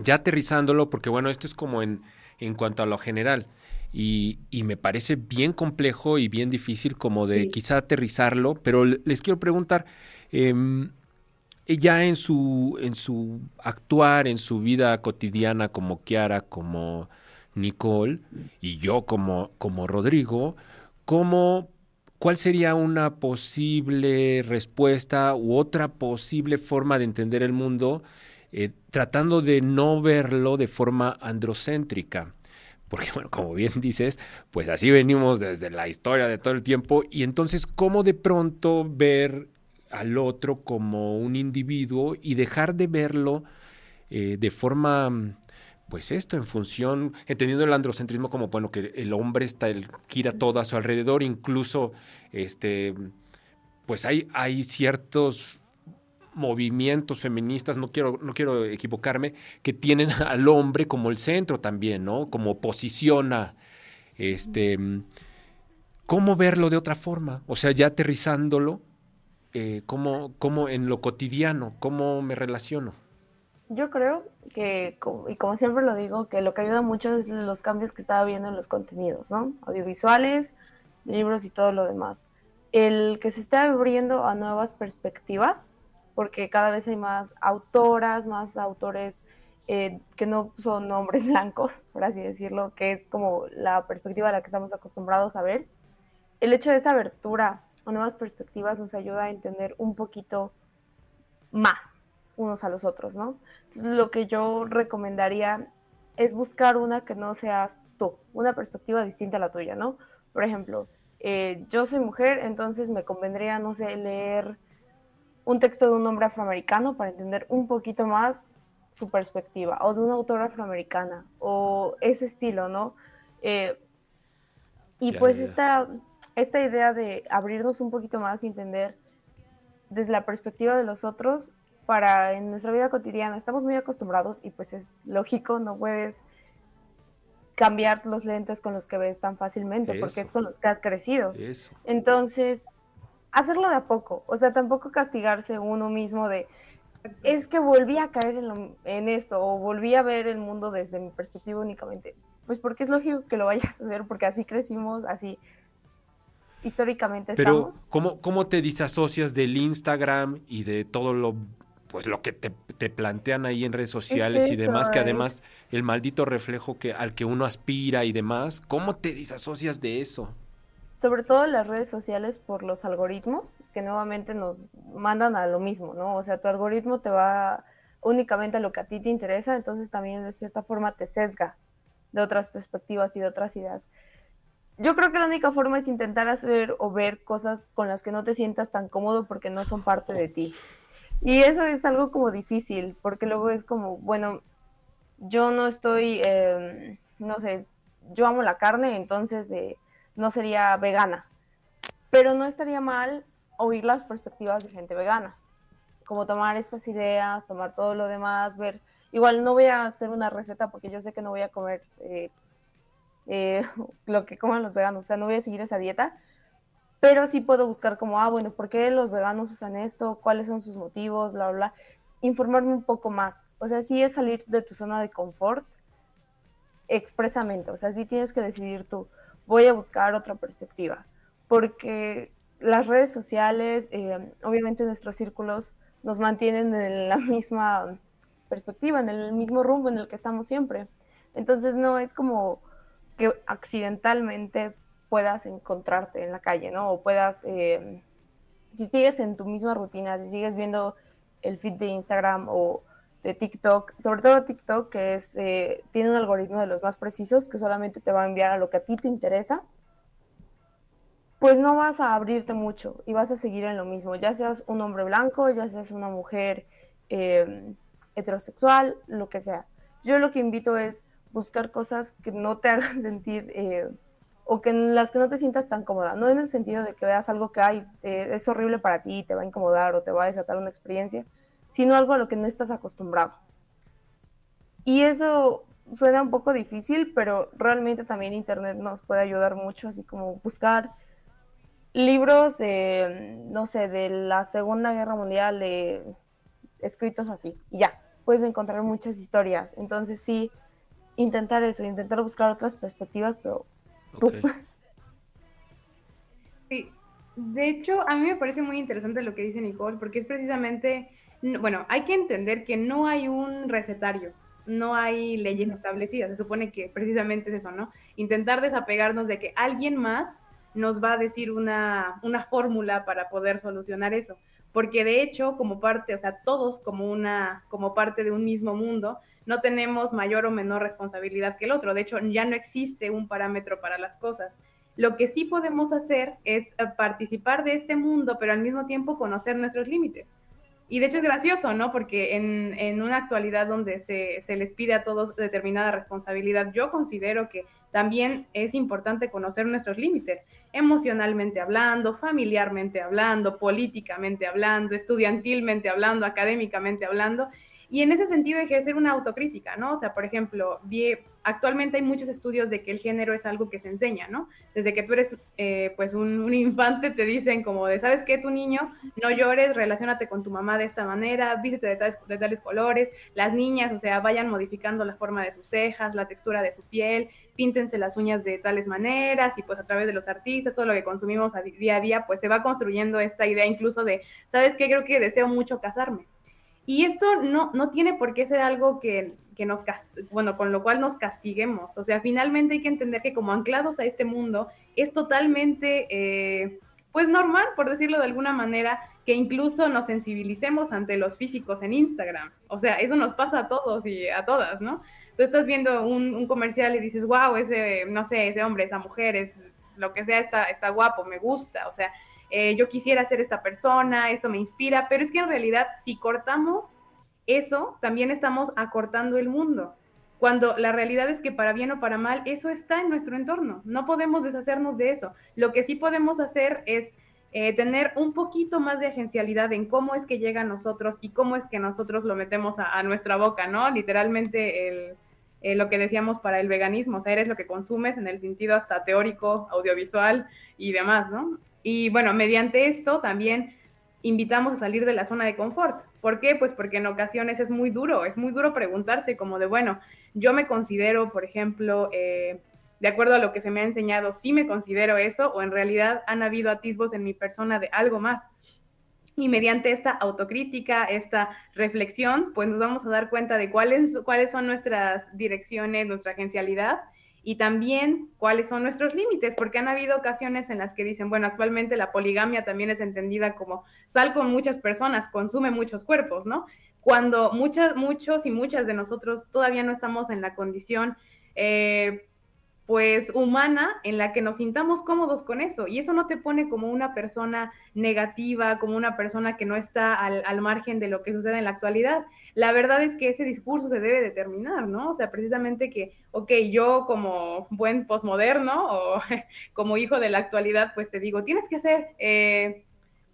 ya aterrizándolo, porque bueno, esto es como en, en cuanto a lo general y, me parece bien complejo y bien difícil como de quizá aterrizarlo, pero les quiero preguntar, eh, ya en su, en su actuar, en su vida cotidiana como Kiara, como Nicole y yo como, como Rodrigo, ¿cómo, ¿cuál sería una posible respuesta u otra posible forma de entender el mundo eh, tratando de no verlo de forma androcéntrica? porque bueno, como bien dices, pues así venimos desde la historia de todo el tiempo y entonces cómo de pronto ver al otro como un individuo y dejar de verlo eh, de forma pues esto, en función, entendiendo el androcentrismo como, bueno, que el hombre está, el, gira todo a su alrededor, incluso, este, pues hay, hay ciertos movimientos feministas, no quiero, no quiero equivocarme, que tienen (laughs) al hombre como el centro también, ¿no? Como posiciona, este, ¿cómo verlo de otra forma? O sea, ya aterrizándolo, eh, ¿cómo, ¿cómo en lo cotidiano, cómo me relaciono? Yo creo que, y como siempre lo digo, que lo que ayuda mucho es los cambios que estaba viendo en los contenidos, ¿no? Audiovisuales, libros y todo lo demás. El que se esté abriendo a nuevas perspectivas, porque cada vez hay más autoras, más autores eh, que no son hombres (laughs) blancos, por así decirlo, que es como la perspectiva a la que estamos acostumbrados a ver. El hecho de esta abertura a nuevas perspectivas nos ayuda a entender un poquito más unos a los otros, ¿no? lo que yo recomendaría es buscar una que no seas tú, una perspectiva distinta a la tuya, ¿no? Por ejemplo, eh, yo soy mujer, entonces me convendría, no sé, leer un texto de un hombre afroamericano para entender un poquito más su perspectiva, o de una autora afroamericana, o ese estilo, ¿no? Eh, y pues Esta, esta idea de abrirnos un poquito más y entender desde la perspectiva de los otros para en nuestra vida cotidiana. Estamos muy acostumbrados y pues es lógico, no puedes cambiar los lentes con los que ves tan fácilmente porque es con los que has crecido. Entonces, hacerlo de a poco, o sea, tampoco castigarse uno mismo de, es que volví a caer en, en, esto o volví a ver el mundo desde mi perspectiva únicamente. Pues porque es lógico que lo vayas a hacer, porque así crecimos, así históricamente Pero, ¿cómo, ¿cómo te disasocias del Instagram y de todo lo pues lo que te, plantean ahí en redes sociales y demás, que además el maldito reflejo que, al que uno aspira y demás, ¿cómo te disasocias de eso? Sobre todo las redes sociales por los algoritmos, que nuevamente nos mandan a lo mismo, ¿no? O sea, tu algoritmo te va únicamente a lo que a ti te interesa, entonces también de cierta forma te sesga de otras perspectivas y de otras ideas. Yo creo que la única forma es intentar hacer o ver cosas con las que no te sientas tan cómodo porque no son parte de ti. Y eso es algo como difícil, porque luego es como, bueno, yo no estoy, em, no sé, yo amo la carne, entonces eh, no sería vegana. Pero no estaría mal oír las perspectivas de gente vegana, como tomar estas ideas, tomar todo lo demás, ver, igual no voy a hacer una receta porque yo sé que no voy a comer eh, eh, (laughs) lo que comen los veganos, o sea, no voy a seguir esa dieta, pero sí puedo buscar como, ah, bueno, ¿por qué los veganos usan esto? ¿Cuáles son sus motivos? Bla, bla, bla. Informarme un poco más. O sea, sí es salir de tu zona de confort expresamente. O sea, sí tienes que decidir tú, voy a buscar otra perspectiva. Porque las redes sociales, eh, obviamente nuestros círculos nos mantienen en la (laughs) misma perspectiva, en el mismo rumbo en el que estamos siempre. Entonces no es como que accidentalmente puedas encontrarte en la calle, ¿no? O puedas, eh, si sigues en tu misma rutina, si sigues viendo el feed de Instagram o de TikTok, sobre todo TikTok, que es, eh, tiene un algoritmo de los más precisos que solamente te va a enviar a lo que a ti te interesa, pues no vas a abrirte mucho y vas a seguir en lo mismo, ya seas un hombre blanco, ya seas una mujer eh, heterosexual, lo que sea. Yo lo que invito es buscar cosas que no te hagan (laughs) sentir o que en las que no te sientas tan cómoda, no en el sentido de que veas algo que hay, es horrible para ti, te va a incomodar o te va a desatar una experiencia, sino algo a lo que no estás acostumbrado. Y eso suena un poco difícil, pero realmente también Internet nos puede ayudar mucho, así como buscar libros de, no sé, de la Segunda Guerra Mundial, de escritos así, y ya, puedes encontrar muchas historias. Entonces sí, intentar eso, intentar buscar otras perspectivas, pero (laughs) Sí, de hecho, a mí me parece muy interesante lo que dice Nicole, porque es precisamente, bueno, hay que entender que no hay un recetario, no hay leyes establecidas, se supone que precisamente es eso, ¿no? Intentar desapegarnos de que alguien más nos va a decir una, una fórmula para poder solucionar eso, porque de hecho, como parte, o sea, todos como una, como parte de un mismo mundo, no tenemos mayor o menor responsabilidad que el otro. De hecho, ya no existe un parámetro para las cosas. Lo que sí podemos hacer es eh, participar de este mundo, pero al mismo tiempo conocer nuestros límites. Y de hecho es gracioso, ¿no? Porque en, una actualidad donde se, les pide a todos determinada responsabilidad, yo considero que también es importante conocer nuestros límites, emocionalmente hablando, familiarmente hablando, políticamente hablando, estudiantilmente hablando, académicamente hablando, y en ese sentido ejercer una autocrítica, ¿no? O sea, por ejemplo, actualmente hay muchos estudios de que el género es algo que se enseña, ¿no? Desde que tú eres, eh, pues, un, un, infante, te dicen como de, ¿sabes qué? Tu niño, no llores, relacionate con tu mamá de esta manera, vístete de tales, de tales colores, las niñas, o sea, vayan modificando la forma de sus cejas, la textura de su piel, píntense las uñas de tales maneras y pues a través de los artistas, todo lo que consumimos a día a día, pues se va construyendo esta idea incluso de, ¿sabes qué? Creo que deseo mucho casarme y esto no, no tiene por qué ser algo que, que nos, bueno, con lo cual nos castiguemos. O sea, finalmente hay que entender que como anclados a este mundo es totalmente, eh, pues normal, por decirlo de alguna manera, que incluso nos sensibilicemos ante los físicos en Instagram. O sea, eso nos pasa a todos y a todas, ¿no? Tú estás viendo un, comercial y dices, wow, ese, no sé, ese hombre, esa mujer, es lo que sea, está, está guapo, me gusta. O sea, eh, yo quisiera ser esta persona, esto me inspira, pero es que en realidad si cortamos eso, también estamos acortando el mundo. Cuando la realidad es que para bien o para mal, eso está en nuestro entorno. No podemos deshacernos de eso. Lo que sí podemos hacer es eh, tener un poquito más de agencialidad en cómo es que llega a nosotros y cómo es que nosotros lo metemos a, nuestra boca, ¿no? Literalmente el, eh, lo que decíamos para el veganismo, o sea, eres lo que consumes en el sentido hasta teórico, audiovisual y demás, ¿no? Y bueno, mediante esto también invitamos a salir de la zona de confort. ¿Por qué? Pues porque en ocasiones es muy duro, es muy duro preguntarse como de, bueno, yo me considero, por ejemplo, eh, de acuerdo a lo que se me ha enseñado, sí me considero eso o en realidad han habido atisbos en mi persona de algo más. Y mediante esta autocrítica, esta reflexión, pues nos vamos a dar cuenta de cuáles, cuáles son nuestras direcciones, nuestra agencialidad y también cuáles son nuestros límites, porque han habido ocasiones en las que dicen, bueno, actualmente la poligamia también es entendida como sal con muchas personas, consume muchos cuerpos, ¿no? Cuando muchas, muchos y muchas de nosotros todavía no estamos en la condición eh, pues humana en la que nos sintamos cómodos con eso. Y eso no te pone como una persona negativa, como una persona que no está al, al, margen de lo que sucede en la actualidad. La verdad es que ese discurso se debe determinar, ¿no? O sea, precisamente que, ok, yo como buen posmoderno o (laughs) como hijo de la actualidad, pues te digo, tienes que ser... Eh,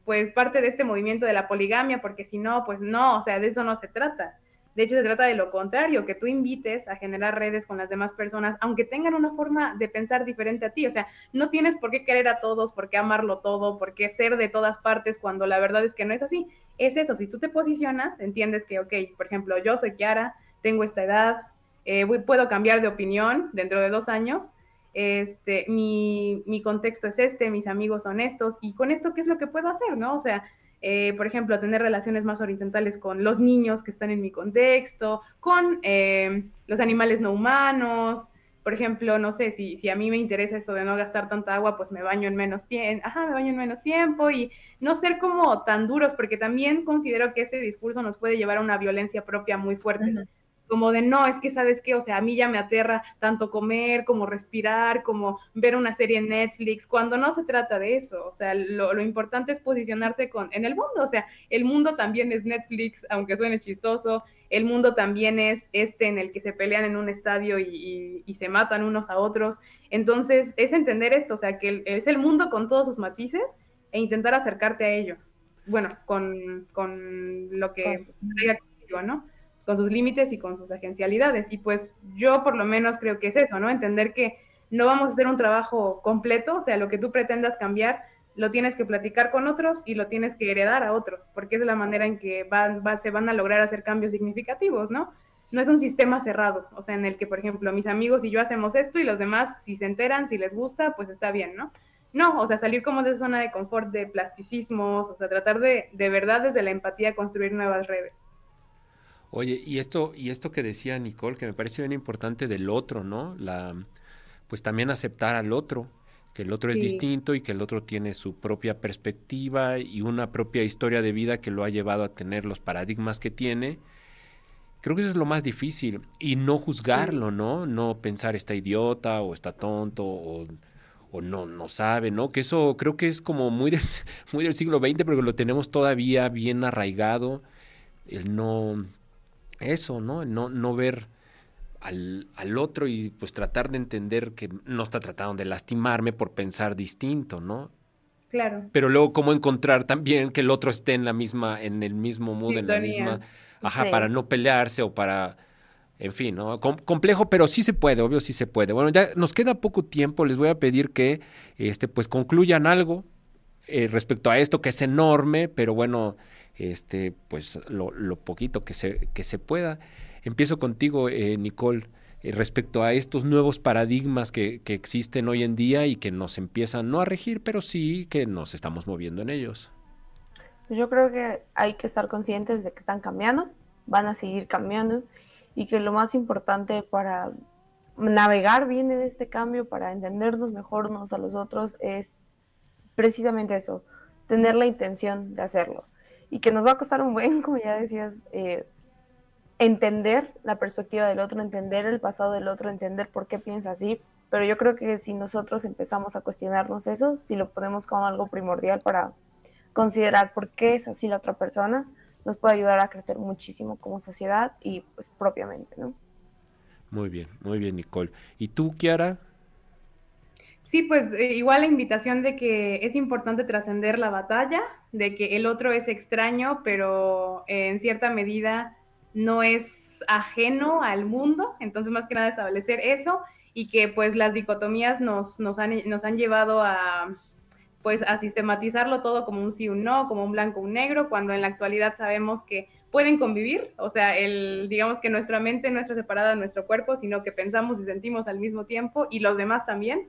pues parte de este movimiento de la poligamia, porque si no, pues no, o sea, de eso no se trata. De hecho, se trata de lo contrario, que tú invites a generar redes con las demás personas, aunque tengan una forma de pensar diferente a ti. O sea, no tienes por qué querer a todos, por qué amarlo todo, por qué ser de todas partes cuando la verdad es que no es así. Es eso, si tú te posicionas, entiendes que, ok, por ejemplo, yo soy Kiara, tengo esta edad, eh, puedo cambiar de opinión dentro de dos años, este, mi, mi contexto es este, mis amigos son estos, y con esto, ¿qué es lo que puedo hacer, no? O sea, eh, por ejemplo, tener relaciones más horizontales con los niños que están en mi contexto, con eh, los animales no humanos. Por ejemplo, no sé, si, si a mí me interesa esto de no gastar tanta agua, pues me baño en menos tiempo, ajá, me baño en menos tiempo y no ser como tan duros, porque también considero que este discurso nos puede llevar a una violencia propia muy fuerte. Como de no, es que sabes qué, o sea, a mí ya me aterra tanto comer como respirar, como ver una serie en Netflix, cuando no se trata de eso, o sea, lo, lo, importante es posicionarse con, en el mundo, o sea, el mundo también es Netflix, aunque suene chistoso, el mundo también es este en el que se pelean en un estadio y, y, y se matan unos a otros, entonces es entender esto, o sea, que es el mundo con todos sus matices e intentar acercarte a ello, bueno, con, con lo que traiga contigo, ¿no? Con sus límites y con sus agencialidades. Y pues yo por lo menos creo que es eso, ¿no? Entender que no vamos a hacer un trabajo completo, o sea, lo que tú pretendas cambiar, lo tienes que platicar con otros y lo tienes que heredar a otros, porque es la manera en que se van a lograr hacer cambios significativos, ¿no? No es un sistema cerrado, o sea, en el que, por ejemplo, mis amigos y yo hacemos esto y los demás, si se enteran, si les gusta, pues está bien, ¿no? No, o sea, salir como de esa zona de confort, de plasticismos, o sea, tratar de, de verdad desde la empatía construir nuevas redes. Oye, y esto, y esto que decía Nicole, que me parece bien importante del otro, ¿no? La, pues también aceptar al otro, que el otro es distinto y que el otro tiene su propia perspectiva y una propia historia de vida que lo ha llevado a tener los paradigmas que tiene. Creo que eso es lo más difícil y no juzgarlo, ¿no? No pensar está idiota o está tonto o, o no, no sabe, ¿no? Que eso creo que es como muy, del- (laughs) muy del siglo XX porque lo tenemos todavía bien arraigado, el no, eso, ¿no? No, no ver al, al otro y pues tratar de entender que no está tratando de lastimarme por pensar distinto, ¿no? Claro. Pero luego cómo encontrar también que el otro esté en la misma, en el mismo mood, en la misma, ajá, Sí. para no pelearse o para, en fin, ¿no? Com- complejo, pero sí se puede, obvio sí se puede. Bueno, ya nos queda poco tiempo, les voy a pedir que, este, pues concluyan algo eh, respecto a esto que es enorme, pero bueno, este, pues lo, poquito que se, que se pueda. Empiezo contigo, eh, Nicole, eh, respecto a estos nuevos paradigmas que, que existen hoy en día y que nos empiezan no a regir, pero sí que nos estamos moviendo en ellos. Pues Yo creo que hay que estar conscientes de que están cambiando, van a seguir cambiando y que lo más importante para navegar bien en este cambio, para entendernos mejor unos a los otros, es precisamente eso, tener la intención de hacerlo. Y que nos va a costar un buen, (laughs) como ya decías, eh, entender la perspectiva del otro, entender el pasado del otro, entender por qué piensa así. Pero yo creo que si nosotros empezamos a cuestionarnos eso, si lo ponemos como algo primordial para considerar por qué es así la otra persona, nos puede ayudar a crecer muchísimo como sociedad y pues propiamente, ¿no? Muy bien, muy bien, Nicole. ¿Y tú, Kiara? Sí, pues eh, igual la invitación de que es importante trascender la batalla, de que el otro es extraño, pero eh, en cierta medida no es ajeno al mundo, entonces más que nada establecer eso y que pues las dicotomías nos, nos, han, nos han llevado a pues a sistematizarlo todo como un sí, un no, como un blanco, un negro, cuando en la actualidad sabemos que pueden convivir, o sea, el, digamos que nuestra mente no está separada de nuestro cuerpo, sino que pensamos y sentimos al mismo tiempo y los demás también.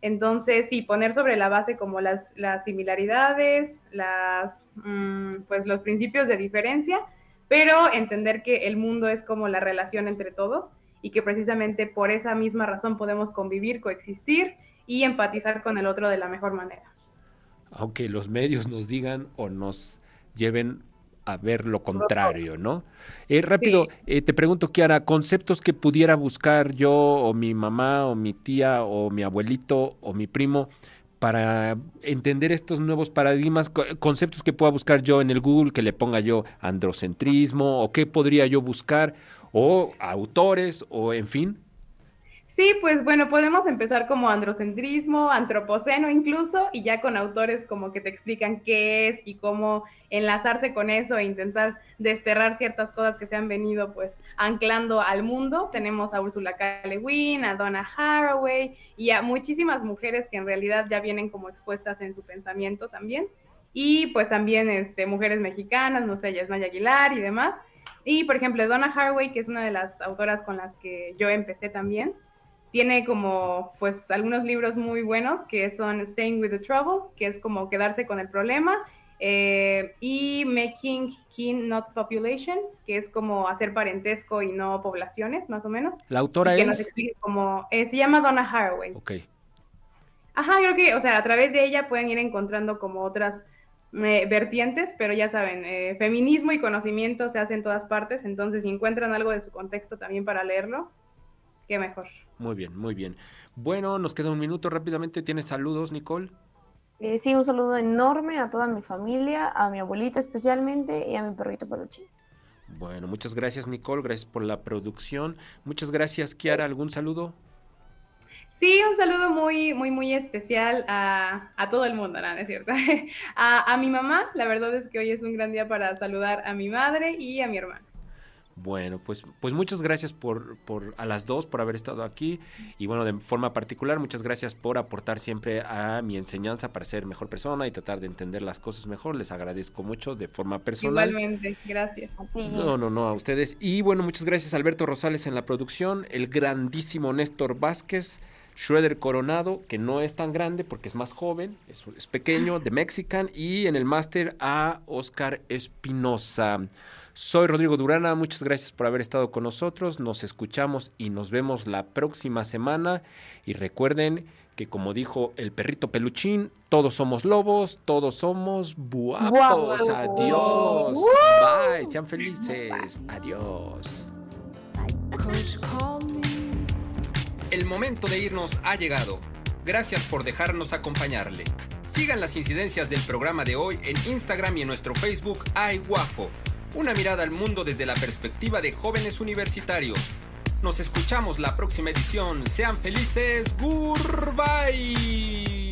Entonces, sí, poner sobre la base como las, las similaridades, las, mm, pues los principios de diferencia, pero entender que el mundo es como la relación entre todos y que precisamente por esa misma razón podemos convivir, coexistir y empatizar con el otro de la mejor manera. Aunque los medios nos digan o nos lleven a ver lo contrario, ¿no? Eh, rápido, Sí. eh, te pregunto, Kiara, conceptos que pudiera buscar yo o mi mamá o mi tía o mi abuelito o mi primo para entender estos nuevos paradigmas, co- conceptos que pueda buscar yo en el Google, que le ponga yo androcentrismo o qué podría yo buscar o autores o en fin. Sí, pues bueno, podemos empezar como androcentrismo, antropoceno incluso, y ya con autores como que te explican qué es y cómo enlazarse con eso e intentar desterrar ciertas cosas que se han venido pues anclando al mundo. Tenemos a Ursula K. Le Guin, a Donna Haraway y a muchísimas mujeres que en realidad ya vienen como expuestas en su pensamiento también. Y pues también este, mujeres mexicanas, no sé, Yasmaya Aguilar y demás. Y por ejemplo, Donna Haraway, que es una de las autoras con las que yo empecé también, tiene como pues algunos libros muy buenos que son Staying with the Trouble, que es como quedarse con el problema, eh, y Making Kin Not Population, que es como hacer parentesco y no poblaciones, más o menos. La autora que nos es... explique como, eh, se llama Donna Haraway. Ok, Ajá, creo que, o sea, a través de ella pueden ir encontrando como otras eh, vertientes, pero ya saben, feminismo y conocimiento se hacen en todas partes, entonces si encuentran algo de su contexto también para leerlo, qué mejor. Muy bien, muy bien. Bueno, nos queda un minuto rápidamente. ¿Tienes saludos, Nicole? Eh, sí, un saludo enorme a toda mi familia, a mi abuelita especialmente y a mi perrito peluche. Bueno, muchas gracias Nicole, gracias por la producción. Muchas gracias Kiara, ¿algún saludo? Sí, un saludo muy, muy, muy especial a, a todo el mundo, ¿no? ¿No es cierto? (laughs) A, a mi mamá, la verdad es que hoy es un gran día para saludar a mi madre y a mi hermano. Bueno, pues, pues muchas gracias por, por a las dos por haber estado aquí y bueno, de forma particular, muchas gracias por aportar siempre a mi enseñanza para ser mejor persona y tratar de entender las cosas mejor. Les agradezco mucho de forma personal. Igualmente, gracias. A ti. No, no, no, a ustedes. Y bueno, muchas gracias Alberto Rosales en la producción, el grandísimo Néstor Vázquez, Schroeder Coronado, que no es tan grande porque es más joven, es, es pequeño, de Mexican, y en el máster a Oscar Espinosa. Soy Rodrigo Durana, muchas gracias por haber estado con nosotros, nos escuchamos y nos vemos la próxima semana y recuerden que como dijo el perrito peluchín, todos somos lobos, todos somos guapos. Adiós. Bye. Sean felices. Adiós. El momento de irnos ha llegado. Gracias por dejarnos acompañarle. Sigan las incidencias del programa de hoy en Instagram y en nuestro Facebook Ay Guajo. Una mirada al mundo desde la perspectiva de jóvenes universitarios. Nos escuchamos la próxima edición. Sean felices. Goodbye.